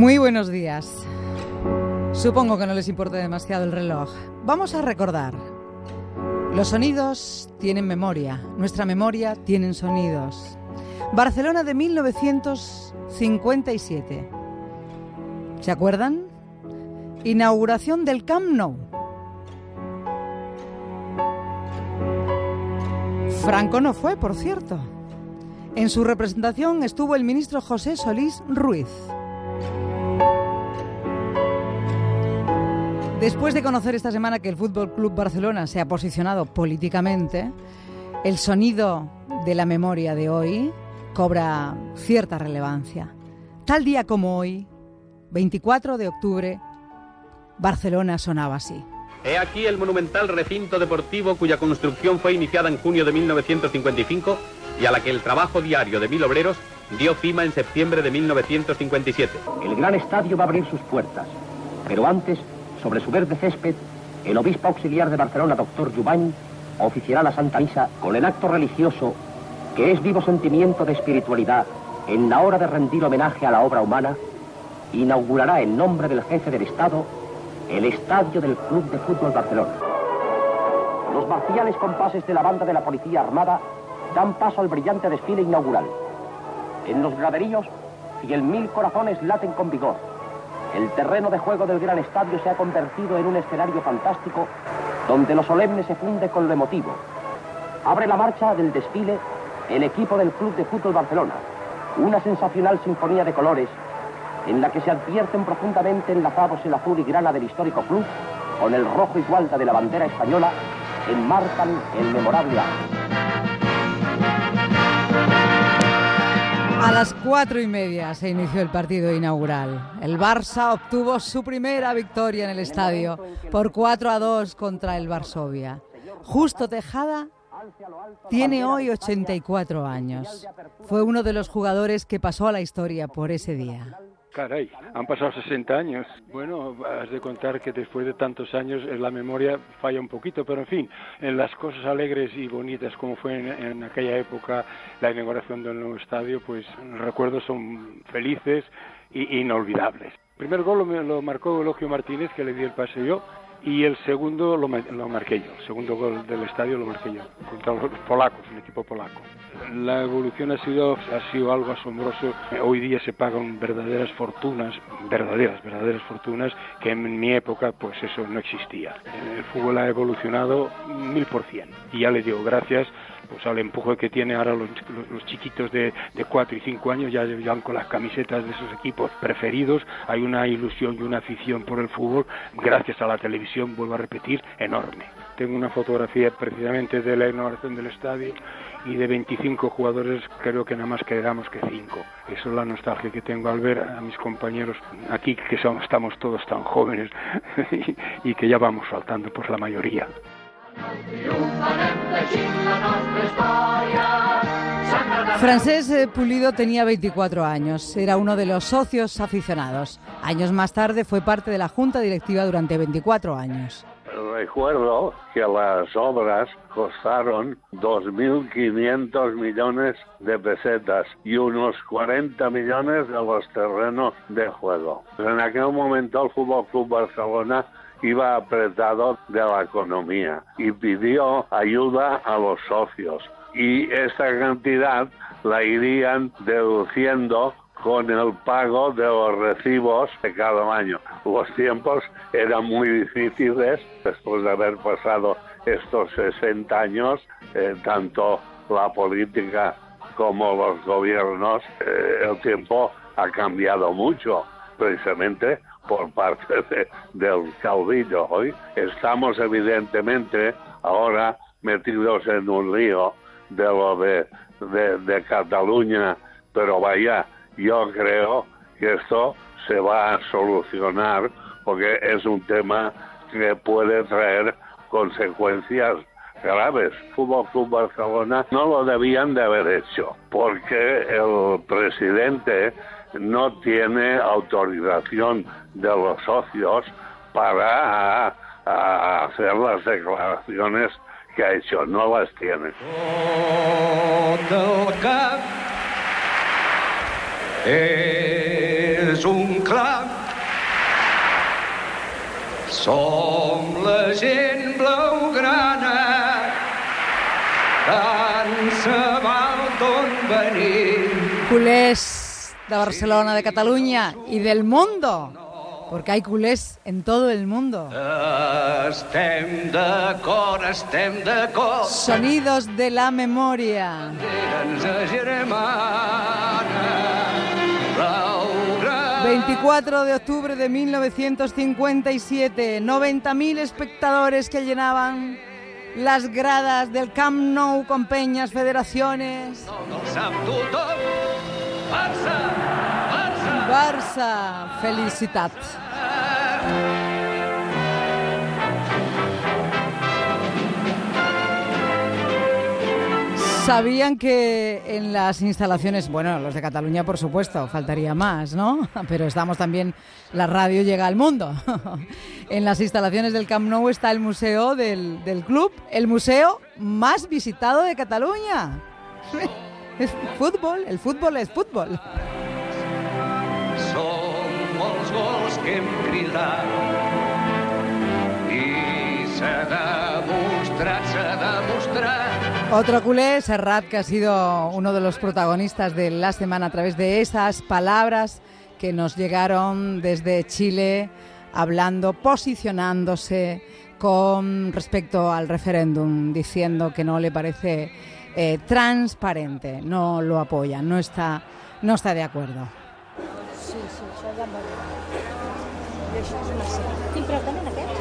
Muy buenos días. Supongo que no les importa demasiado el reloj. Vamos a recordar. Los sonidos tienen memoria, nuestra memoria tiene sonidos. Barcelona de 1957. ¿Se acuerdan? Inauguración del Camp Nou. Franco no fue, por cierto. En su representación estuvo el ministro José Solís Ruiz. Después de conocer esta semana que el Fútbol Club Barcelona se ha posicionado políticamente, el sonido de la memoria de hoy cobra cierta relevancia. Tal día como hoy, 24 de octubre, Barcelona sonaba así. He aquí el monumental recinto deportivo cuya construcción fue iniciada en junio de 1955 y a la que el trabajo diario de mil obreros dio cima en septiembre de 1957. El gran estadio va a abrir sus puertas, pero antes, sobre su verde césped, el obispo auxiliar de Barcelona, doctor Jubany, oficiará la Santa Misa con el acto religioso que es vivo sentimiento de espiritualidad en la hora de rendir homenaje a la obra humana, inaugurará en nombre del jefe del Estado el estadio del Club de Fútbol Barcelona. Los marciales compases de la banda de la Policía Armada dan paso al brillante desfile inaugural. En los graderíos, mil corazones laten con vigor. El terreno de juego del gran estadio se ha convertido en un escenario fantástico donde lo solemne se funde con lo emotivo. Abre la marcha del desfile el equipo del Club de Fútbol Barcelona, una sensacional sinfonía de colores en la que se advierten profundamente enlazados el azul y grana del histórico club con el rojo y gualda de la bandera española, enmarcan el memorable año. A las cuatro y media se inició el partido inaugural. El Barça obtuvo su primera victoria en el estadio por 4 a 2 contra el Varsovia. Justo Tejada tiene hoy 84 años. Fue uno de los jugadores que pasó a la historia por ese día. Caray, han pasado 60 años. Bueno, has de contar que después de tantos años eh, la memoria falla un poquito, pero en fin, en las cosas alegres y bonitas como fue en, aquella época la inauguración del nuevo estadio, pues recuerdos son felices e inolvidables. El primer gol lo, lo marcó Elogio Martínez, que le di el pase yo, y el segundo lo, lo, marqué yo, el segundo gol del estadio lo marqué yo, contra los polacos, un equipo polaco. La evolución ha sido, ha sido algo asombroso. Hoy día se pagan verdaderas fortunas, verdaderas, verdaderas fortunas, que en mi época pues eso no existía. El fútbol ha evolucionado mil por cien. Y ya le digo, gracias pues al empuje que tiene ahora los, chiquitos de, de 4 y 5 años ya llevan con las camisetas de sus equipos preferidos, hay una ilusión y una afición por el fútbol, gracias a la televisión, vuelvo a repetir, enorme. Tengo una fotografía precisamente de la inauguración del estadio y de 25 jugadores creo que nada más quedamos que 5. Eso es la nostalgia que tengo al ver a mis compañeros aquí que somos, estamos todos tan jóvenes y, y que ya vamos faltando por la mayoría. Francés eh, Pulido tenía 24 años, era uno de los socios aficionados. Años más tarde fue parte de la junta directiva durante 24 años. Recuerdo que las obras costaron 2.500 millones de pesetas y unos 40 millones de los terrenos de juego. En aquel momento el Fútbol Club Barcelona iba apretado de la economía y pidió ayuda a los socios. Y esta cantidad la irían deduciendo con el pago de los recibos de cada año. Los tiempos eran muy difíciles después de haber pasado estos 60 años, eh, tanto la política como los gobiernos, eh, el tiempo ha cambiado mucho, precisamente por parte del caudillo. Hoy estamos evidentemente ahora metidos en un río de lo de, de, Cataluña, pero vaya, yo creo que esto se va a solucionar porque es un tema que puede traer consecuencias graves. Fútbol Club Barcelona no lo debían de haber hecho porque el presidente no tiene autorización de los socios para hacer las declaraciones que ha hecho, no las tiene. el és un clam. Som la gent blaugrana, tant se val d'on venim. Culés de Barcelona, de Cataluña y del mundo. Porque hay culés en todo el mundo. Estem estem. Sonidos de la memoria. Blaugrana. 24 de octubre de 1957, 90.000 espectadores que llenaban las gradas del Camp Nou con peñas, federaciones. Sap tothom. Barça, felicitat. Sabían que en las instalaciones, bueno, los de Cataluña por supuesto, faltaría más, ¿no? Pero estamos también, la radio llega al mundo. En las instalaciones del Camp Nou está el museo del, del club, el museo más visitado de Cataluña. Es fútbol, el fútbol es fútbol. Gols que cridat i s'ha demostrat, s'ha demostrat Otro culé, Serrat, que ha sido uno de los protagonistas de la semana a través de esas palabras que nos llegaron desde Chile, hablando, posicionándose con respecto al referéndum, diciendo que no le parece eh, transparente, no lo apoya, no está, no está de acuerdo. Sí, sí, això això és una sèrie. Quin preu tenen aquests?